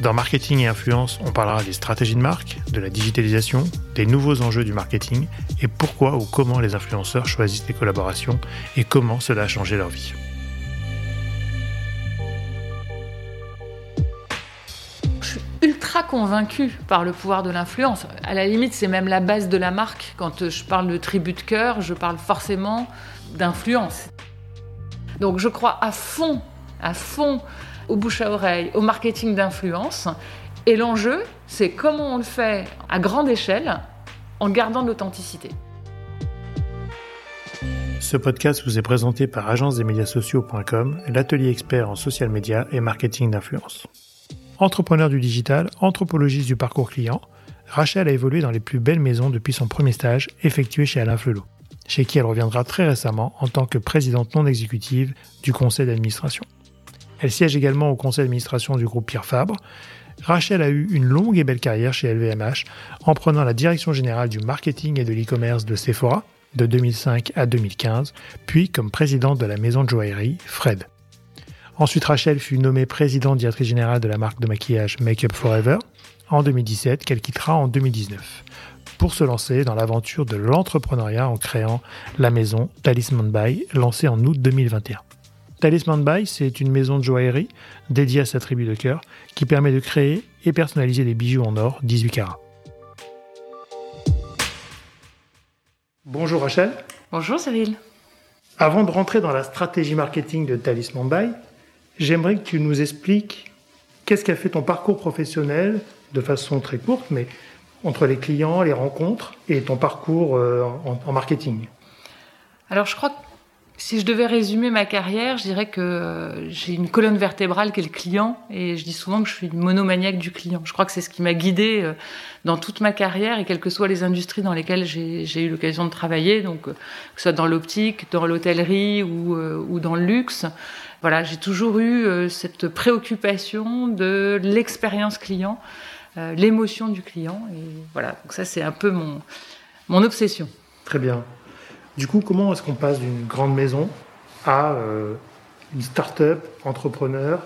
Dans Marketing et Influence, on parlera des stratégies de marque, de la digitalisation, des nouveaux enjeux du marketing et pourquoi ou comment les influenceurs choisissent les collaborations et comment cela a changé leur vie. Je suis ultra convaincue par le pouvoir de l'influence. À la limite, c'est même la base de la marque. Quand je parle de tribu de cœur, je parle forcément d'influence. Donc je crois à fond, à fond au bouche à oreille, au marketing d'influence. Et l'enjeu, c'est comment on le fait à grande échelle en gardant de l'authenticité. Ce podcast vous est présenté par agence l'atelier expert en social media et marketing d'influence. Entrepreneur du digital, anthropologiste du parcours client, Rachel a évolué dans les plus belles maisons depuis son premier stage effectué chez Alain Flelot, chez qui elle reviendra très récemment en tant que présidente non exécutive du conseil d'administration. Elle siège également au conseil d'administration du groupe Pierre Fabre. Rachel a eu une longue et belle carrière chez LVMH en prenant la direction générale du marketing et de l'e-commerce de Sephora de 2005 à 2015, puis comme présidente de la maison de joaillerie Fred. Ensuite, Rachel fut nommée présidente directrice générale de la marque de maquillage Make Up Forever en 2017, qu'elle quittera en 2019, pour se lancer dans l'aventure de l'entrepreneuriat en créant la maison Talisman By, lancée en août 2021. Talisman By, c'est une maison de joaillerie dédiée à sa tribu de cœur qui permet de créer et personnaliser des bijoux en or 18 carats. Bonjour Rachel. Bonjour Cyril. Avant de rentrer dans la stratégie marketing de Talisman By, j'aimerais que tu nous expliques qu'est-ce qu'a fait ton parcours professionnel de façon très courte, mais entre les clients, les rencontres et ton parcours euh, en, en marketing. Alors je crois que si je devais résumer ma carrière, je dirais que euh, j'ai une colonne vertébrale qui est le client et je dis souvent que je suis une monomaniaque du client. Je crois que c'est ce qui m'a guidée euh, dans toute ma carrière et quelles que soient les industries dans lesquelles j'ai eu l'occasion de travailler, donc euh, que ce soit dans l'optique, dans l'hôtellerie ou, ou dans le luxe. Voilà, j'ai toujours eu cette préoccupation de l'expérience client, l'émotion du client et voilà. Donc ça c'est un peu mon mon obsession. Très bien. Du coup, comment est-ce qu'on passe d'une grande maison à euh, une start-up, entrepreneur?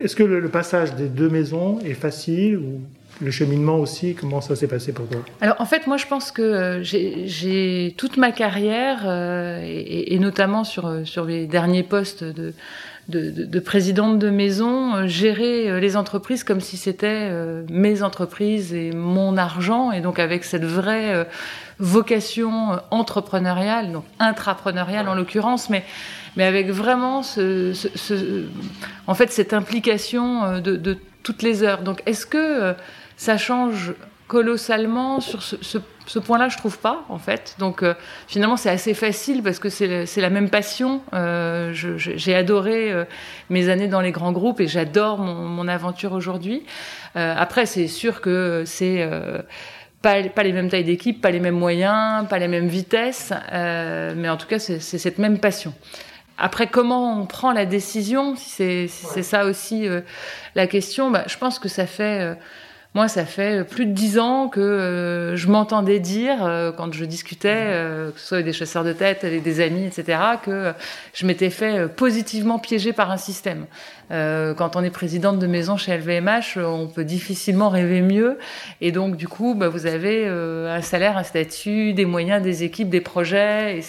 Est-ce que le, passage des deux maisons est facile ou le cheminement aussi, comment ça s'est passé pour toi? Alors en fait, moi je pense que euh, j'ai toute ma carrière, euh, et, notamment sur, sur les derniers postes de, de, de, présidente de maison, gérer les entreprises comme si c'était mes entreprises et mon argent, et donc avec cette vraie vocation euh, entrepreneuriale, donc intrapreneuriale en l'occurrence, mais mais avec vraiment ce, en fait cette implication euh, de, toutes les heures. Donc est-ce que euh, ça change colossalement sur ce, ce, ce point-là, je trouve pas en fait. Donc finalement, c'est assez facile parce que c'est la même passion. Euh, J'ai adoré mes années dans les grands groupes et j'adore mon, mon, aventure aujourd'hui. Euh, après, c'est sûr que c'est pas, pas, les mêmes tailles d'équipe, pas les mêmes moyens, pas les mêmes vitesses, euh, mais en tout cas, c'est cette même passion. Après, comment on prend la décision, si c'est si ça aussi euh, la question, bah, je pense que ça fait euh, moi, ça fait plus de dix ans que euh, je m'entendais dire, euh, quand je discutais, euh, que ce soit avec des chasseurs de tête, avec des amis, etc., que je m'étais fait positivement piéger par un système. quand on est présidente de maison chez LVMH, on peut difficilement rêver mieux. Et donc, du coup, bah, vous avez un salaire, un statut, des moyens, des équipes, des projets. Et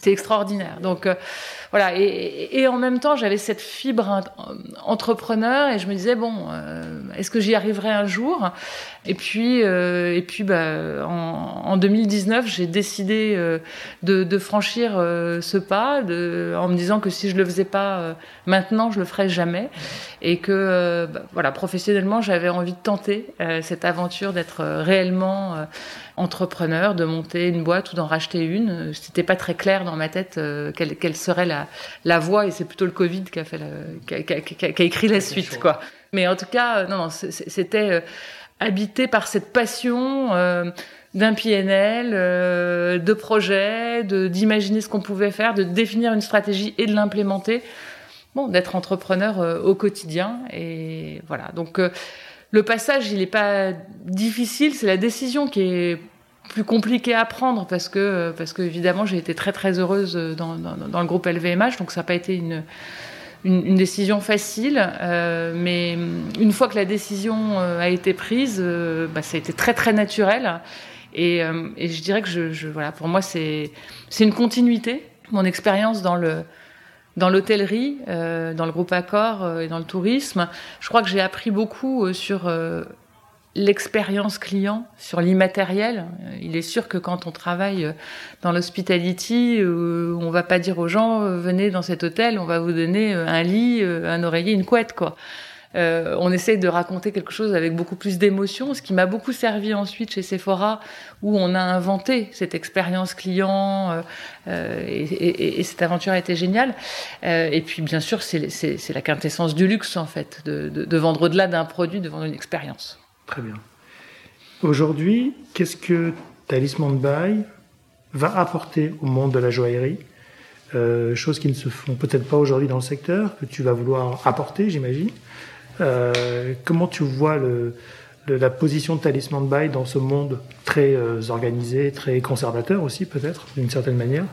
c'est extraordinaire. Donc voilà, et, en même temps, j'avais cette fibre entrepreneur et je me disais bon, euh, est-ce que j'y arriverai un jour? Et puis, euh, et puis, bah, en, 2019, j'ai décidé euh, de, franchir ce pas, de, en me disant que si je le faisais pas maintenant, je le ferais jamais, et que bah, voilà, professionnellement, j'avais envie de tenter cette aventure d'être réellement entrepreneur, de monter une boîte ou d'en racheter une. C'était pas très clair dans ma tête quelle, quelle serait la la, voix et c'est plutôt le Covid qui a fait qui, a, écrit la suite quoi. Mais en tout cas, euh, non, non c'était euh, habité par cette passion d'un PNL, de projet, de d'imaginer ce qu'on pouvait faire, de définir une stratégie et de l'implémenter. Bon, d'être entrepreneur au quotidien et voilà. Donc le passage, il n'est pas difficile, c'est la décision qui est plus compliquée à prendre parce que parce que évidemment j'ai été très très heureuse dans, dans, le groupe LVMH, donc ça n'a pas été une une, décision facile, euh, mais une fois que la décision euh, a été prise, euh, bah, ça a été très très naturel. Et, et je dirais que je, je voilà, pour moi c'est une continuité. Mon expérience dans le dans l'hôtellerie, euh, dans le groupe Accor euh, et dans le tourisme. Je crois que j'ai appris beaucoup euh, sur l'expérience client, sur l'immatériel. Il est sûr que quand on travaille dans l'hospitality, on va pas dire aux gens venez dans cet hôtel, on va vous donner un lit, un oreiller, une couette quoi. Euh, on essaie de raconter quelque chose avec beaucoup plus d'émotion, ce qui m'a beaucoup servi ensuite chez Sephora, où on a inventé cette expérience client, euh, euh, et, cette aventure a été géniale. et puis, bien sûr, c'est la quintessence du luxe, en fait, de, vendre au-delà d'un produit, de vendre une expérience. Très bien. Aujourd'hui, qu'est-ce que Talisman Buy va apporter au monde de la joaillerie? Choses qui ne se font peut-être pas aujourd'hui dans le secteur, que tu vas vouloir apporter, j'imagine. Euh, comment tu vois la position de Talisman Bail dans ce monde très euh, organisé, très conservateur aussi peut-être, d'une certaine manière?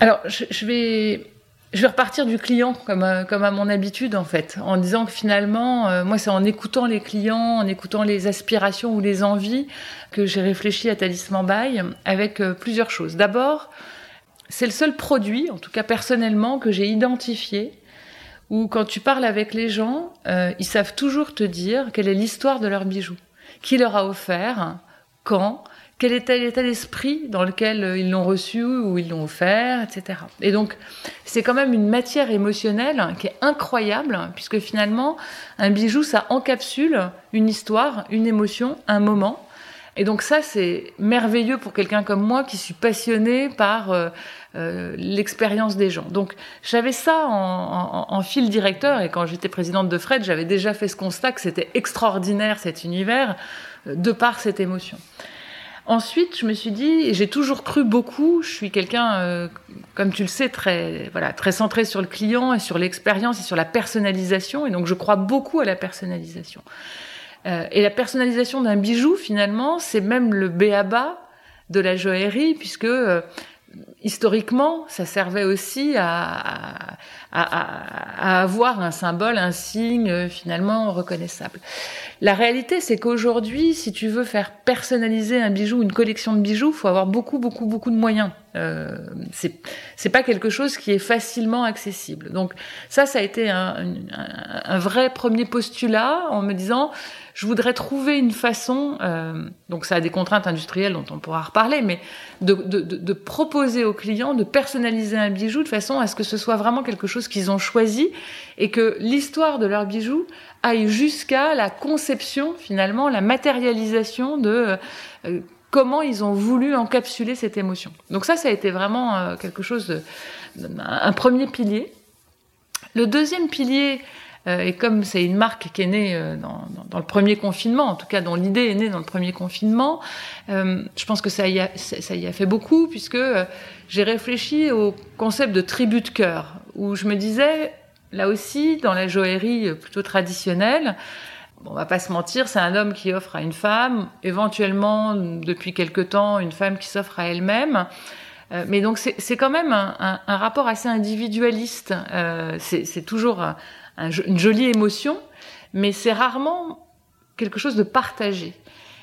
Alors, je, vais... Je vais repartir du client comme à, comme à mon habitude en fait, en disant que finalement, euh, moi c'est en écoutant les clients, en écoutant les aspirations ou les envies que j'ai réfléchi à Talisman Bail avec plusieurs choses. D'abord, c'est le seul produit, en tout cas personnellement, que j'ai identifié où quand tu parles avec les gens, euh, ils savent toujours te dire quelle est l'histoire de leur bijou, qui leur a offert, quand, quel était l'état d'esprit dans lequel euh, ils l'ont reçu ou ils l'ont offert, etc. Et donc, c'est quand même une matière émotionnelle qui est incroyable, puisque finalement, un bijou, ça encapsule une histoire, une émotion, un moment. Et donc ça, c'est merveilleux pour quelqu'un comme moi qui suis passionné par euh, euh, l'expérience des gens. Donc j'avais ça en, fil directeur et quand j'étais présidente de Fred, j'avais déjà fait ce constat que c'était extraordinaire cet univers euh, de par cette émotion. Ensuite, je me suis dit, j'ai toujours cru beaucoup, je suis quelqu'un, comme tu le sais, très, voilà, très centré sur le client et sur l'expérience et sur la personnalisation, et donc je crois beaucoup à la personnalisation. Euh, et la personnalisation d'un bijou, finalement, c'est même le béaba de la joaillerie, puisque historiquement, ça servait aussi à, avoir un symbole, un signe euh, finalement reconnaissable. La réalité, c'est qu'aujourd'hui, si tu veux faire personnaliser un bijou, une collection de bijoux, faut avoir beaucoup, beaucoup, beaucoup de moyens. Euh, c'est pas quelque chose qui est facilement accessible. Donc ça, ça a été un vrai premier postulat en me disant je voudrais trouver une façon, euh, donc ça a des contraintes industrielles dont on pourra reparler, mais de, de, de, proposer aux clients de personnaliser un bijou de façon à ce que ce soit vraiment quelque chose qu'ils ont choisi et que l'histoire de leur bijou aille jusqu'à la conception, finalement, la matérialisation de euh, comment ils ont voulu encapsuler cette émotion. Donc ça, ça a été vraiment euh, quelque chose, de, un premier pilier. Le deuxième pilier, et comme c'est une marque qui est née euh, dans, le premier confinement, en tout cas dont l'idée est née dans le premier confinement, euh, je pense que ça y, a, ça y a fait beaucoup puisque j'ai réfléchi au concept de tribu de cœur, où je me disais, là aussi, dans la joaillerie plutôt traditionnelle, on va pas se mentir, c'est un homme qui offre à une femme, éventuellement depuis quelque temps une femme qui s'offre à elle-même. mais donc c'est quand même un, rapport assez individualiste. Euh, c'est toujours une jolie émotion, mais c'est rarement quelque chose de partagé.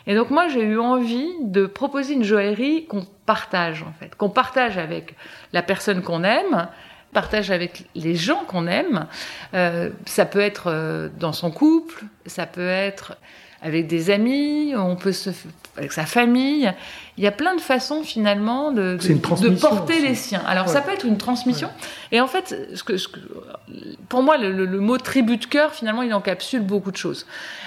Et donc moi j'ai eu envie de proposer une joaillerie qu'on partage en fait, qu'on partage avec la personne qu'on aime, partage avec les gens qu'on aime. Euh, ça peut être euh, dans son couple, ça peut être avec des amis, on peut se avec sa famille. Il y a plein de façons finalement de, de, porter les siens. Alors ça peut être une transmission. Et en fait, ce que, ce que pour moi, le, le, mot tribu de cœur, finalement, il encapsule beaucoup de choses.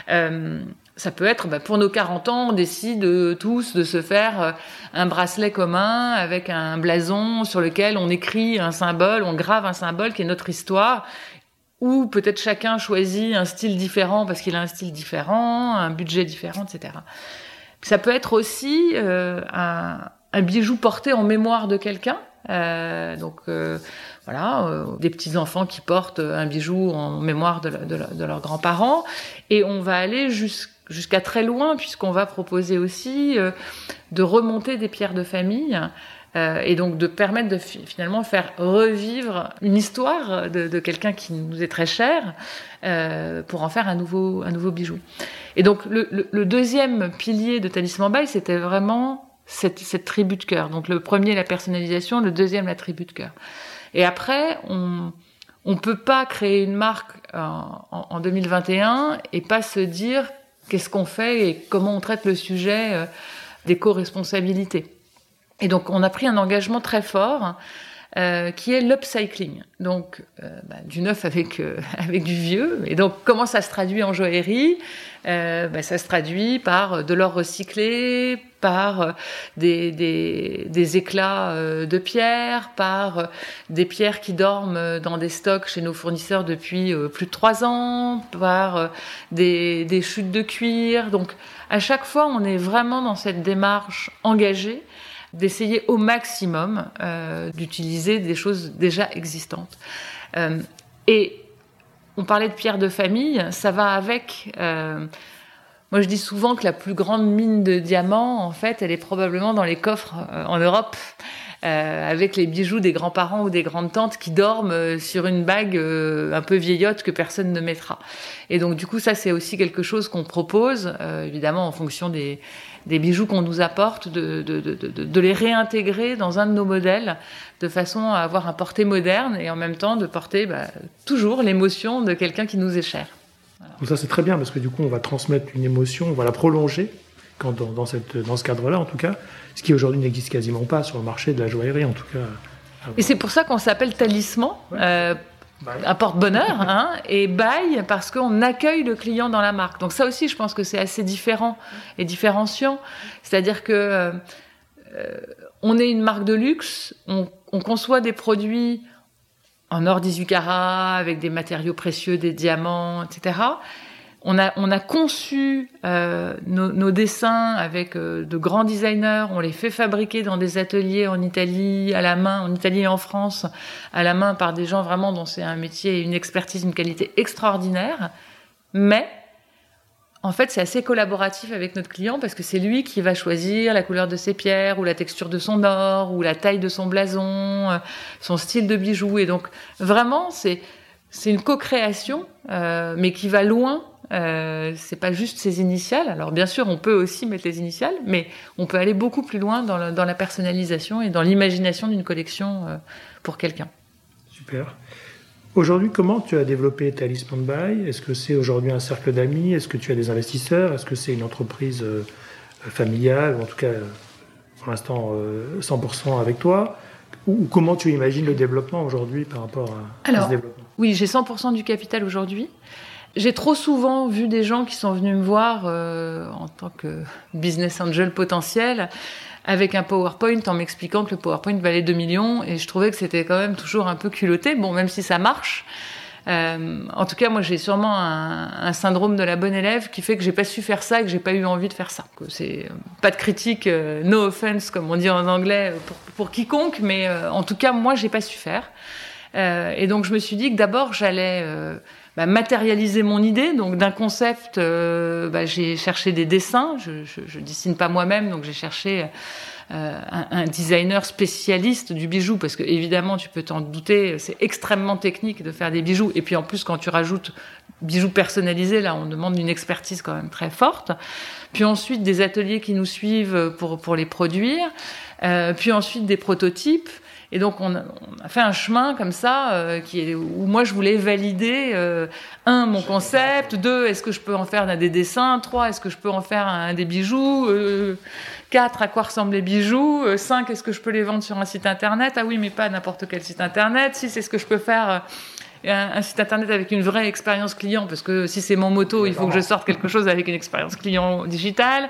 Euh, ça peut être, bah, pour nos 40 ans, on décide tous de se faire euh, un bracelet commun avec un blason sur lequel on écrit un symbole, on grave un symbole qui est notre histoire ou peut-être chacun choisit un style différent parce qu'il a un style différent, un budget différent, etc. Ça peut être aussi euh, un, un, bijou porté en mémoire de quelqu'un. Euh, donc euh, voilà, euh, des petits enfants qui portent un bijou en mémoire de, de, de leurs grands-parents, et on va aller jusqu'à très loin puisqu'on va proposer aussi euh, de remonter des pierres de famille euh, et donc de permettre de finalement faire revivre une histoire de, de quelqu'un qui nous est très cher euh, pour en faire un nouveau, un nouveau bijou. Et donc le, le, le deuxième pilier de Talisman Bail, c'était vraiment cette, cette tribu de cœur. Donc le premier, la personnalisation, le deuxième, la tribu de cœur. Et après, on on peut pas créer une marque en, en 2021 et pas se dire qu'est-ce qu'on fait et comment on traite le sujet euh, des co-responsabilités. Et donc, on a pris un engagement très fort euh, qui est l'upcycling. Donc, euh, bah, du neuf avec, euh, avec du vieux. Et donc, comment ça se traduit en joaillerie? Euh, bah, Ça se traduit par de l'or recyclé, par des, des, des éclats de pierre, par des pierres qui dorment dans des stocks chez nos fournisseurs depuis plus de trois ans, par des, des chutes de cuir. Donc, à chaque fois, on est vraiment dans cette démarche engagée d'essayer au maximum euh, d'utiliser des choses déjà existantes. Euh, et on parlait de pierre de famille, ça va avec. Euh, moi, je dis souvent que la plus grande mine de diamants, en fait, elle est probablement dans les coffres en Europe. Avec les bijoux des grands-parents ou des grandes-tantes qui dorment sur une bague un peu vieillotte que personne ne mettra. Et donc du coup, ça c'est aussi quelque chose qu'on propose, évidemment en fonction des, des bijoux qu'on nous apporte, de, de, de, de, les réintégrer dans un de nos modèles, de façon à avoir un porté moderne et en même temps de porter bah, toujours l'émotion de quelqu'un qui nous est cher. Voilà. Donc ça c'est très bien parce que du coup on va transmettre une émotion, on va la prolonger quand dans, dans, cette, dans ce cadre-là en tout cas, ce qui aujourd'hui n'existe quasiment pas sur le marché de la joaillerie en tout cas. Et c'est pour ça qu'on s'appelle talisman. Ouais. Euh, un porte-bonheur, hein, et bail parce qu'on accueille le client dans la marque. Donc ça aussi, je pense que c'est assez différent et différenciant. C'est-à-dire que euh, on est une marque de luxe, on, on, conçoit des produits en or 18 carats, avec des matériaux précieux, des diamants, etc. On a, on a conçu euh, nos, nos, dessins avec euh, de grands designers, on les fait fabriquer dans des ateliers en Italie, à la main, en Italie et en France, à la main par des gens vraiment dont c'est un métier et une expertise, une qualité extraordinaire. Mais, en fait, c'est assez collaboratif avec notre client parce que c'est lui qui va choisir la couleur de ses pierres ou la texture de son or ou la taille de son blason, euh, son style de bijou. Et donc, vraiment, c'est, c'est une co-création, euh, mais qui va loin euh, c'est pas juste ses initiales. Alors bien sûr, on peut aussi mettre les initiales, mais on peut aller beaucoup plus loin dans, le, dans la personnalisation et dans l'imagination d'une collection euh, pour quelqu'un. Super. Aujourd'hui, comment tu as développé Talisman Buy Est-ce que c'est aujourd'hui un cercle d'amis? Est-ce que tu as des investisseurs? Est-ce que c'est une entreprise euh, familiale, ou en tout cas pour l'instant 100% avec toi? Ou comment tu imagines le développement aujourd'hui par rapport à, Alors, à ce développement? Oui, j'ai 100% du capital aujourd'hui. J'ai trop souvent vu des gens qui sont venus me voir euh, en tant que business angel potentiel avec un PowerPoint en m'expliquant que le PowerPoint valait 2 millions et je trouvais que c'était quand même toujours un peu culotté. Bon, même si ça marche. Euh, en tout cas, moi, j'ai sûrement un, un, syndrome de la bonne élève qui fait que j'ai pas su faire ça et que j'ai pas eu envie de faire ça. C'est pas de critique, euh, no offense comme on dit en anglais pour, pour quiconque, mais euh, en tout cas, moi, j'ai pas su faire. Euh, et donc, je me suis dit que d'abord, j'allais bah, matérialiser mon idée. Donc d'un concept, euh, bah, j'ai cherché des dessins. Je, je, dessine pas moi-même, donc j'ai cherché euh, un, un, designer spécialiste du bijou, parce que évidemment, tu peux t'en douter, c'est extrêmement technique de faire des bijoux. Et puis en plus, quand tu rajoutes bijoux personnalisés, là, on demande une expertise quand même très forte. Puis ensuite, des ateliers qui nous suivent pour pour les produire. Euh, puis ensuite des prototypes. Et donc on a, on a, fait un chemin comme ça euh, qui est, où moi je voulais valider euh, un mon concept, deux est-ce que je peux en faire un des dessins, trois est-ce que je peux en faire un, des bijoux, euh, quatre à quoi ressemblent les bijoux, cinq est-ce que je peux les vendre sur un site internet, ah oui mais pas n'importe quel site internet, six est-ce que je peux faire un, un, site internet avec une vraie expérience client? Parce que si c'est mon moto il faut que je sorte quelque chose avec une expérience client digitale.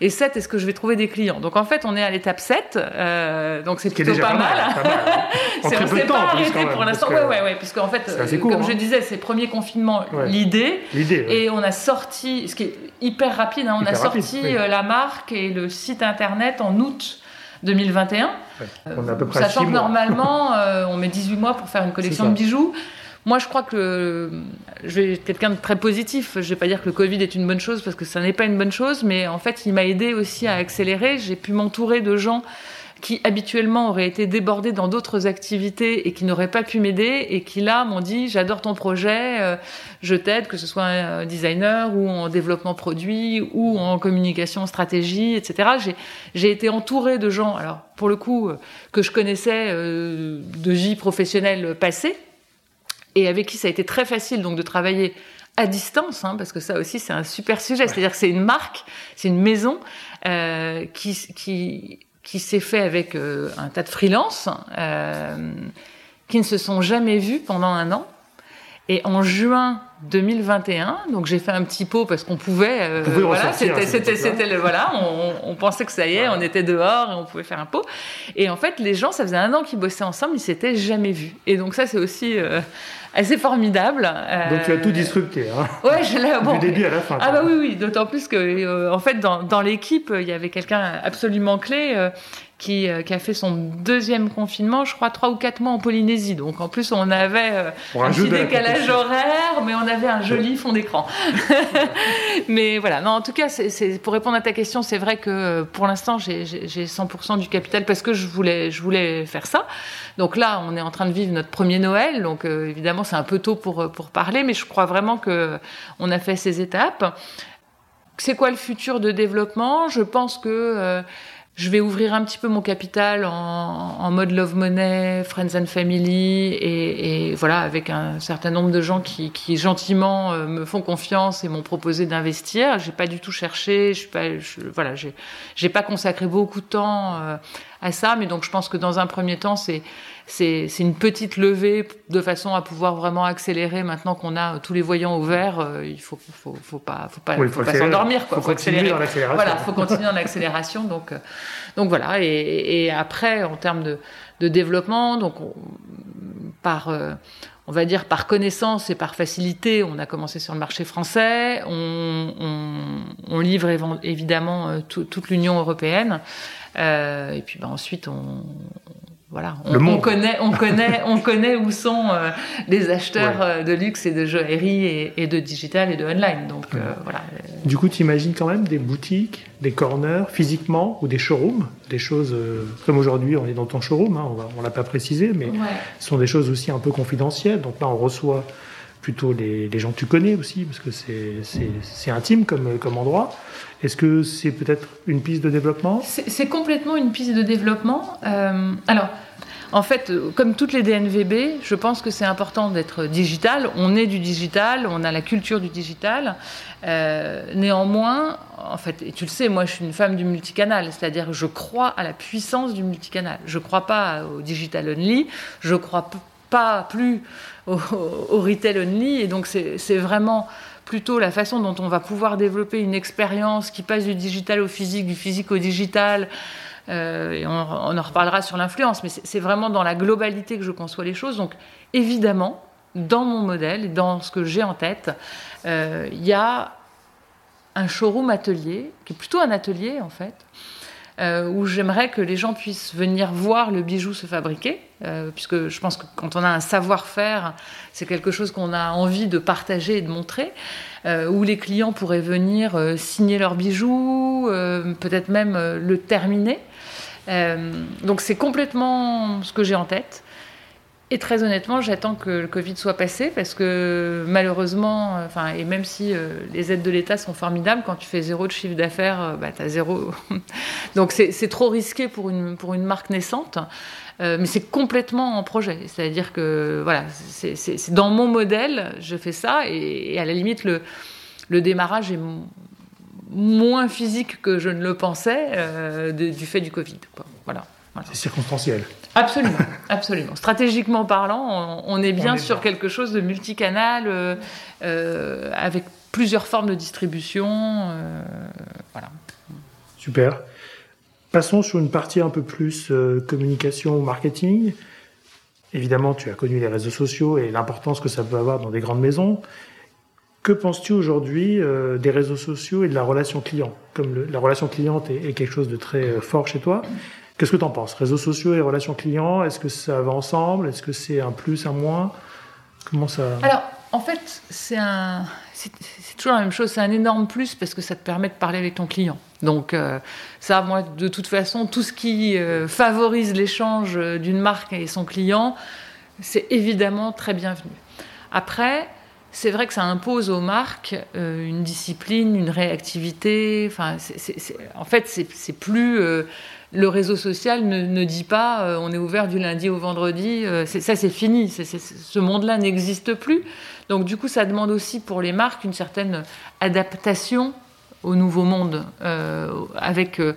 Et 7, est-ce que je vais trouver des clients? Donc en fait, on est à l'étape 7, euh, donc c'est plutôt pas, mal. Pas mal hein. on ne s'est pas arrêté pour l'instant. Ouais, ouais, ouais, puisque en fait, comme hein. je disais, c'est premier confinement, l'idée. Et on a sorti, ce qui est hyper rapide, hein, on a sorti euh, la marque et le site internet en août 2021. On a à peu près Sachant que normalement, euh, on met 18 mois pour faire une collection de bijoux. Moi, je crois que je vais quelqu'un de très positif. Je vais pas dire que le Covid est une bonne chose parce que ça n'est pas une bonne chose, mais en fait, il m'a aidé aussi à accélérer. J'ai pu m'entourer de gens qui habituellement auraient été débordés dans d'autres activités et qui n'auraient pas pu m'aider et qui là m'ont dit j'adore ton projet, euh, je t'aide, que ce soit un designer ou en développement produit ou en communication, stratégie, etc. J'ai été entourée de gens, alors pour le coup, euh, que je connaissais euh, de vie professionnelle passée et avec qui ça a été très facile donc de travailler à distance, hein, parce que ça aussi c'est un super sujet. C'est-à-dire que c'est une marque, c'est une maison euh, qui, qui, qui s'est fait avec euh, un tas de freelances euh, qui ne se sont jamais vus pendant un an. Et en juin 2021, donc j'ai fait un petit pot parce qu'on pouvait, voilà, c'était, le, voilà, on, on, pensait que ça y est, on était dehors et on pouvait faire un pot. Et en fait, les gens, ça faisait un an qu'ils bossaient ensemble, ils s'étaient jamais vus. Et donc ça, c'est aussi assez formidable. Euh, donc tu as tout disrupté, hein Ouais, je l'ai. Bon, du début à la fin. Ah bah oui, oui, d'autant plus que, en fait, dans, dans l'équipe, il y avait quelqu'un absolument clé qui, euh, qui, a fait son deuxième confinement, je crois, trois ou quatre mois en Polynésie. Donc en plus, on avait euh, un petit décalage horaire, mais on avait un joli fond d'écran. mais voilà, non, en tout cas, pour répondre à ta question, c'est vrai que euh, pour l'instant, j'ai 100% du capital parce que je voulais, je voulais faire ça. Donc là, on est en train de vivre notre premier Noël, donc évidemment, c'est un peu tôt pour, pour parler, mais je crois vraiment que on a fait ces étapes. C'est quoi le futur de développement? Je pense que je vais ouvrir un petit peu mon capital en, en mode love money, friends and family, et, et, voilà, avec un certain nombre de gens qui, qui gentiment euh, me font confiance et m'ont proposé d'investir. J'ai pas du tout cherché, je suis pas, je, voilà, j'ai, pas consacré beaucoup de temps euh, à ça, mais donc je pense que dans un premier temps, c'est c'est une petite levée de façon à pouvoir vraiment accélérer maintenant qu'on a tous les voyants ouverts. Euh, il faut, faut, faut pas, faut pas, faut pas s'endormir. Quoi. Faut, faut continuer dans l'accélération. Voilà, faut continuer dans l'accélération. Donc, euh, donc voilà. Et, et, après, en termes de, de développement, donc on, par euh, on va dire par connaissance et par facilité, on a commencé sur le marché français, on, on, on livre évidemment toute l'Union européenne, euh, et puis ben, ensuite on, voilà, on, connaît, on connaît, on connaît où sont euh, les acheteurs euh, de luxe et de joaillerie et, de digital et de online. Donc euh, voilà. Du coup, tu imagines quand même des boutiques, des corners physiquement ou des showrooms, des choses comme aujourd'hui, on est dans ton showroom, hein, on, ne l'a pas précisé, mais ce sont des choses aussi un peu confidentielles. Donc là, on reçoit plutôt les, gens que tu connais aussi, parce que c'est intime comme, endroit. Est-ce que c'est peut-être une piste de développement? C'est complètement une piste de développement. alors, en fait, comme toutes les DNVB, je pense que c'est important d'être digital. On est du digital, on a la culture du digital. Euh, néanmoins, en fait, et tu le sais, moi je suis une femme du multicanal, c'est-à-dire je crois à la puissance du multicanal. Je ne crois pas au digital only, je crois pas plus au, au, retail only, et donc c'est vraiment plutôt la façon dont on va pouvoir développer une expérience qui passe du digital au physique, du physique au digital, euh, et on, en reparlera sur l'influence, mais c'est vraiment dans la globalité que je conçois les choses. Donc évidemment, dans mon modèle dans ce que j'ai en tête, euh, il y a un showroom atelier, qui est plutôt un atelier en fait, euh, où j'aimerais que les gens puissent venir voir le bijou se fabriquer, puisque je pense que quand on a un savoir-faire, c'est quelque chose qu'on a envie de partager et de montrer, où les clients pourraient venir signer leur bijou, peut-être même le terminer. Euh, donc c'est complètement ce que j'ai en tête. Et très honnêtement, j'attends que le Covid soit passé parce que malheureusement, enfin, et même si euh, les aides de l'État sont formidables, quand tu fais zéro de chiffre d'affaires, euh, bah, tu as zéro. Donc c'est trop risqué pour une, pour une marque naissante. mais c'est complètement en projet. C'est-à-dire que voilà, c'est dans mon modèle, je fais ça et, à la limite, le, le démarrage est moins physique que je ne le pensais euh, du fait du Covid. Voilà. C'est circonstanciel. Absolument, absolument. Stratégiquement parlant, on, est bien sur quelque chose de multicanal, euh, euh, avec plusieurs formes de distribution. voilà. Super. Passons sur une partie un peu plus euh, communication ou marketing. Évidemment, tu as connu les réseaux sociaux et l'importance que ça peut avoir dans des grandes maisons. Que penses-tu aujourd'hui euh, des réseaux sociaux et de la relation client? Comme la relation cliente est, quelque chose de très euh, fort chez toi, qu'est-ce que tu en penses? Réseaux sociaux et relations clients, est-ce que ça va ensemble? Est-ce que c'est un plus, un moins? Comment ça? Alors, en fait, c'est un, toujours la même chose. C'est un énorme plus parce que ça te permet de parler avec ton client. Donc euh, ça, moi, de toute façon, tout ce qui euh, favorise l'échange euh, d'une marque et son client, c'est évidemment très bienvenu. Après, c'est vrai que ça impose aux marques une discipline, une réactivité. Enfin, en fait, c'est plus le réseau social ne, dit pas on est ouvert du lundi au vendredi. ça, c'est fini. ce monde-là n'existe plus. Donc, du coup, ça demande aussi pour les marques une certaine adaptation au nouveau monde, euh, avec euh,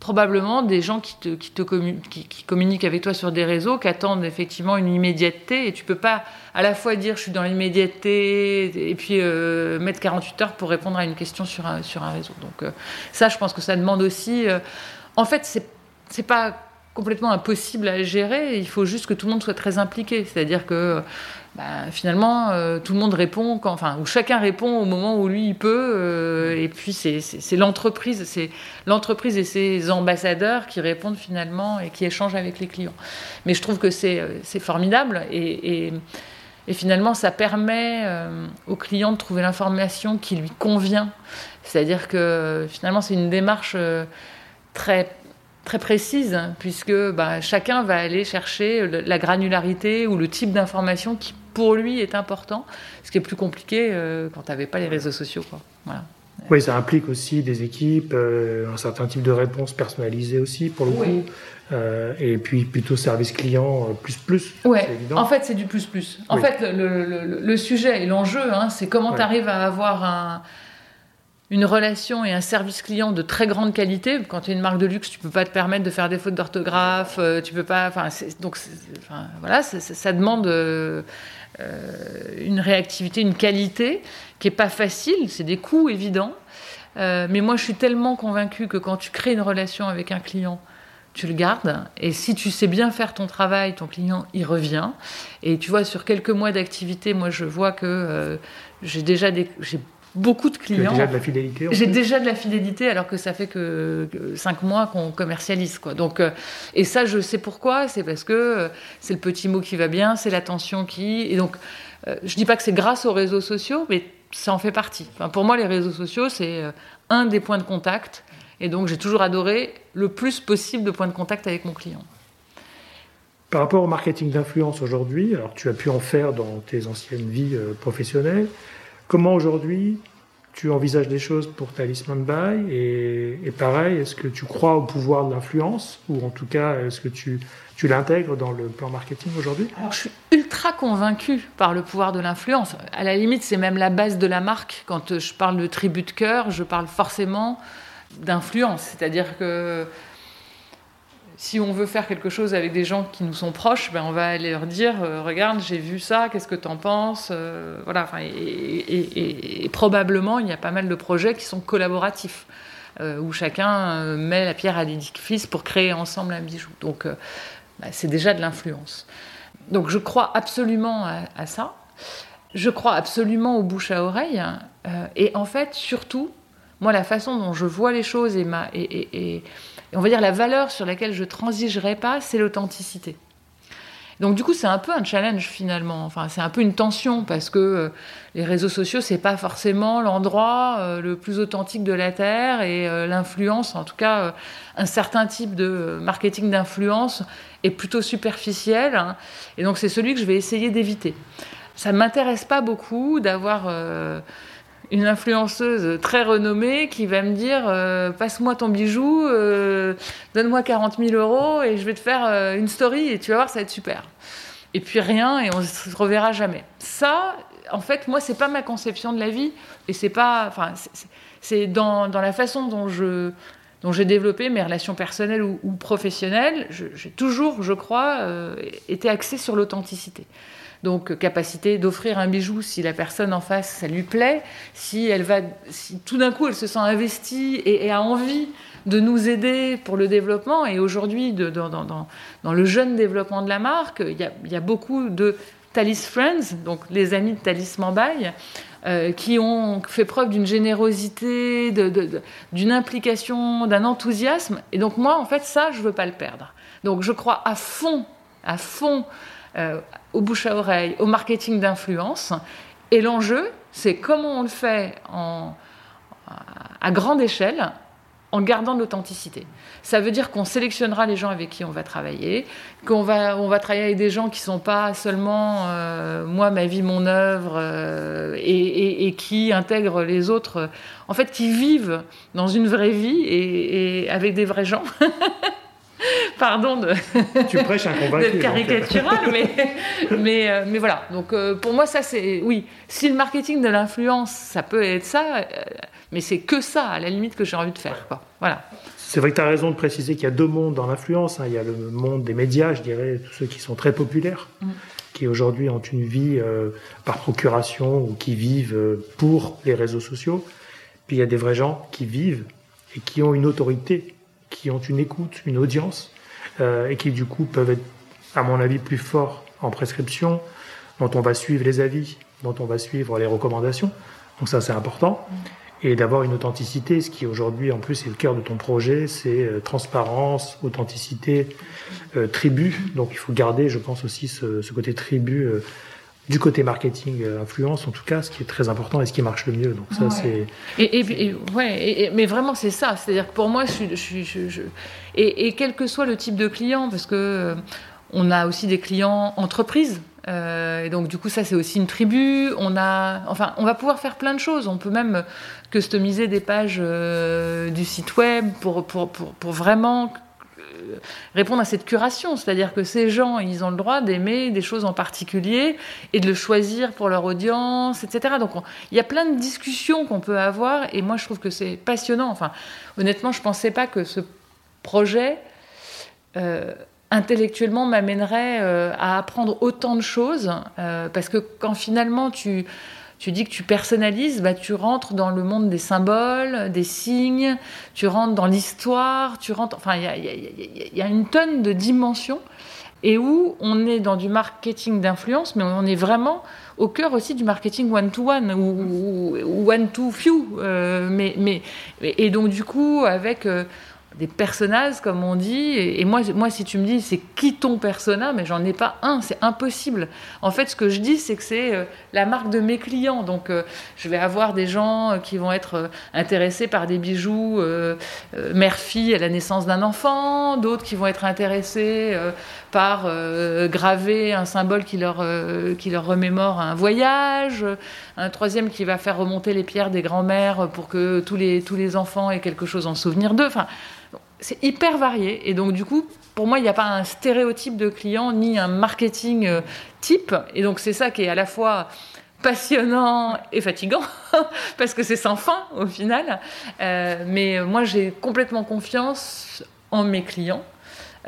probablement des gens qui, te, qui, te qui, communiquent avec toi sur des réseaux, qui attendent effectivement une immédiateté, et tu peux pas à la fois dire je suis dans l'immédiateté et puis euh, mettre 48 heures pour répondre à une question sur un, sur un réseau. Donc ça, je pense que ça demande aussi... en fait, c'est, c'est pas complètement impossible à gérer, il faut juste que tout le monde soit très impliqué, c'est-à-dire que bah, finalement, euh, tout le monde répond, enfin, ou chacun répond au moment où lui il peut, euh, et puis c'est l'entreprise, c'est l'entreprise et ses ambassadeurs qui répondent finalement et qui échangent avec les clients. Mais je trouve que c'est euh, formidable et, et, finalement ça permet aux clients de trouver l'information qui lui convient. C'est-à-dire que finalement c'est une démarche très très précise, puisque bah, chacun va aller chercher la granularité ou le type d'information qui pour lui est important, ce qui est plus compliqué euh, quand tu n'avais pas les réseaux sociaux. Quoi. Voilà. Oui, ça implique aussi des équipes, euh, un certain type de réponse personnalisée aussi pour le coup, euh, et puis plutôt service client plus plus. Ouais. En fait, c'est du plus plus. En fait, le, le, le, sujet et l'enjeu, hein, c'est comment tu arrives à avoir un, une relation et un service client de très grande qualité. Quand tu es une marque de luxe, tu peux pas te permettre de faire des fautes d'orthographe, tu peux pas. Enfin, donc voilà, ça demande euh, une réactivité, une qualité qui est pas facile, c'est des coûts évidents. Euh, mais moi, je suis tellement convaincue que quand tu crées une relation avec un client, tu le gardes. Et si tu sais bien faire ton travail, ton client y revient. Et tu vois, sur quelques mois d'activité, moi, je vois que euh, j'ai déjà des, beaucoup de clients. J'ai déjà de la fidélité. J'ai déjà de la fidélité alors que ça fait que, cinq mois qu'on commercialise quoi. Donc euh, et ça je sais pourquoi, c'est parce que euh, c'est le petit mot qui va bien, c'est l'attention qui et donc euh, je dis pas que c'est grâce aux réseaux sociaux, mais ça en fait partie. Enfin, pour moi les réseaux sociaux c'est un des points de contact et donc j'ai toujours adoré le plus possible de points de contact avec mon client. Par rapport au marketing d'influence aujourd'hui, alors tu as pu en faire dans tes anciennes vies professionnelles. Comment aujourd'hui tu envisages des choses pour Talisman Buy et, et pareil, est-ce que tu crois au pouvoir de l'influence ou en tout cas est-ce que tu, tu l'intègres dans le plan marketing aujourd'hui? Je suis ultra convaincue par le pouvoir de l'influence. À la limite, c'est même la base de la marque. Quand je parle de tribu de cœur, je parle forcément d'influence. C'est-à-dire que si on veut faire quelque chose avec des gens qui nous sont proches, ben on va aller leur dire euh, regarde, j'ai vu ça, qu'est-ce que tu en penses euh, Voilà. Et, probablement, il y a pas mal de projets qui sont collaboratifs, euh, où chacun met la pierre à l'édifice pour créer ensemble un bijou. Donc, ben, c'est déjà de l'influence. Donc, je crois absolument à, ça. Je crois absolument au bouche à oreille. et en fait, surtout, moi, la façon dont je vois les choses et, ma, et et on va dire la valeur sur laquelle je transigerai pas, c'est l'authenticité. Donc du coup, c'est un peu un challenge finalement. Enfin, c'est un peu une tension parce que euh, les réseaux sociaux, c'est pas forcément l'endroit euh, le plus authentique de la terre et euh, l'influence, en tout cas, un certain type de marketing d'influence est plutôt superficiel. Hein. et donc c'est celui que je vais essayer d'éviter. Ça m'intéresse pas beaucoup d'avoir une influenceuse très renommée qui va me dire euh, passe-moi ton bijou, euh, donne-moi 40 000 euros et je vais te faire euh, une story et tu vas voir, ça va être super. Et puis rien et on se reverra jamais. Ça, en fait, moi, c'est pas ma conception de la vie et c'est pas, enfin, c'est dans, dans, la façon dont je dont j'ai développé mes relations personnelles ou, professionnelles. J'ai toujours, je crois, été axée sur l'authenticité. Donc capacité d'offrir un bijou si la personne en face ça lui plaît, si elle va, si tout d'un coup elle se sent investie et, a envie de nous aider pour le développement. Et aujourd'hui, dans, le jeune développement de la marque, il y a, beaucoup de Thalys Friends, donc les amis de Thalys Mambaye, euh, qui ont fait preuve d'une générosité, d'une implication, d'un enthousiasme. Et donc moi, en fait, ça, je veux pas le perdre. Donc je crois à fond, à fond au bouche à oreille, au marketing d'influence. Et l'enjeu, c'est comment on le fait à grande échelle en gardant l'authenticité. Ça veut dire qu'on sélectionnera les gens avec qui on va travailler, qu'on va, on va travailler avec des gens qui sont pas seulement euh, moi, ma vie, mon œuvre, euh, et, qui intègrent les autres, en fait, qui vivent dans une vraie vie et, avec des vrais gens. Pardon de, tu prêches un d'être caricatural, mais, mais, euh, mais voilà. Donc pour moi, ça c'est. Oui, si le marketing de l'influence, ça peut être ça mais c'est que ça, à la limite, que j'ai envie de faire. Voilà. C'est vrai que tu as raison de préciser qu'il y a deux mondes dans l'influence. Hein. Il y a le monde des médias, je dirais, tous ceux qui sont très populaires, mm. qui aujourd'hui ont une vie euh, par procuration ou qui vivent euh, pour les réseaux sociaux. Puis il y a des vrais gens qui vivent et qui ont une autorité, qui ont une écoute, une audience, euh, et qui du coup peuvent être, à mon avis, plus forts en prescription, dont on va suivre les avis, dont on va suivre les recommandations. Donc ça, c'est important. Et d'avoir une authenticité, ce qui aujourd'hui en plus est le cœur de ton projet, c'est euh, transparence, authenticité, euh, tribu. Donc il faut garder, je pense aussi, ce, ce côté tribu euh, du côté marketing influence, en tout cas, ce qui est très important et ce qui marche le mieux. Donc ça, c'est. Et, et, ouais, mais vraiment c'est ça. C'est-à-dire que pour moi, je, je, je, je... Et, quel que soit le type de client, parce que on a aussi des clients entreprises euh, et donc du coup ça c'est aussi une tribu. On a, enfin, on va pouvoir faire plein de choses. On peut même customiser des pages euh, du site web pour, pour, pour, pour vraiment euh, répondre à cette curation, c'est-à-dire que ces gens, ils ont le droit d'aimer des choses en particulier et de le choisir pour leur audience, etc. Donc il y a plein de discussions qu'on peut avoir et moi je trouve que c'est passionnant. Enfin, honnêtement, je pensais pas que ce projet euh, intellectuellement m'amènerait euh, à apprendre autant de choses, euh, parce que quand finalement tu, tu dis que tu personnalises, bah, tu rentres dans le monde des symboles, des signes, tu rentres dans l'histoire, tu rentres... Enfin, il y a, une tonne de dimensions, et où on est dans du marketing d'influence, mais on est vraiment au cœur aussi du marketing one-to-one ou, one-to-few. Euh, mais, mais, et donc du coup, avec des personnages, comme on dit. Et, moi, moi, si tu me dis c'est qui ton persona, mais j'en ai pas un, c'est impossible. En fait, ce que je dis, c'est que c'est euh, la marque de mes clients. Donc, euh, je vais avoir des gens euh, qui vont être intéressés par des bijoux mère-fille à la naissance d'un enfant, d'autres qui vont être intéressés par graver un symbole qui leur, qui leur remémore un voyage, un troisième qui va faire remonter les pierres des grands-mères pour que tous les, tous les enfants aient quelque chose en souvenir d'eux. Enfin, c'est hyper varié. Et donc, du coup, pour moi, il n'y a pas un stéréotype de client ni un marketing euh, type. Et donc, c'est ça qui est à la fois passionnant et fatigant parce que c'est sans fin au final. Euh, mais moi, j'ai complètement confiance en mes clients.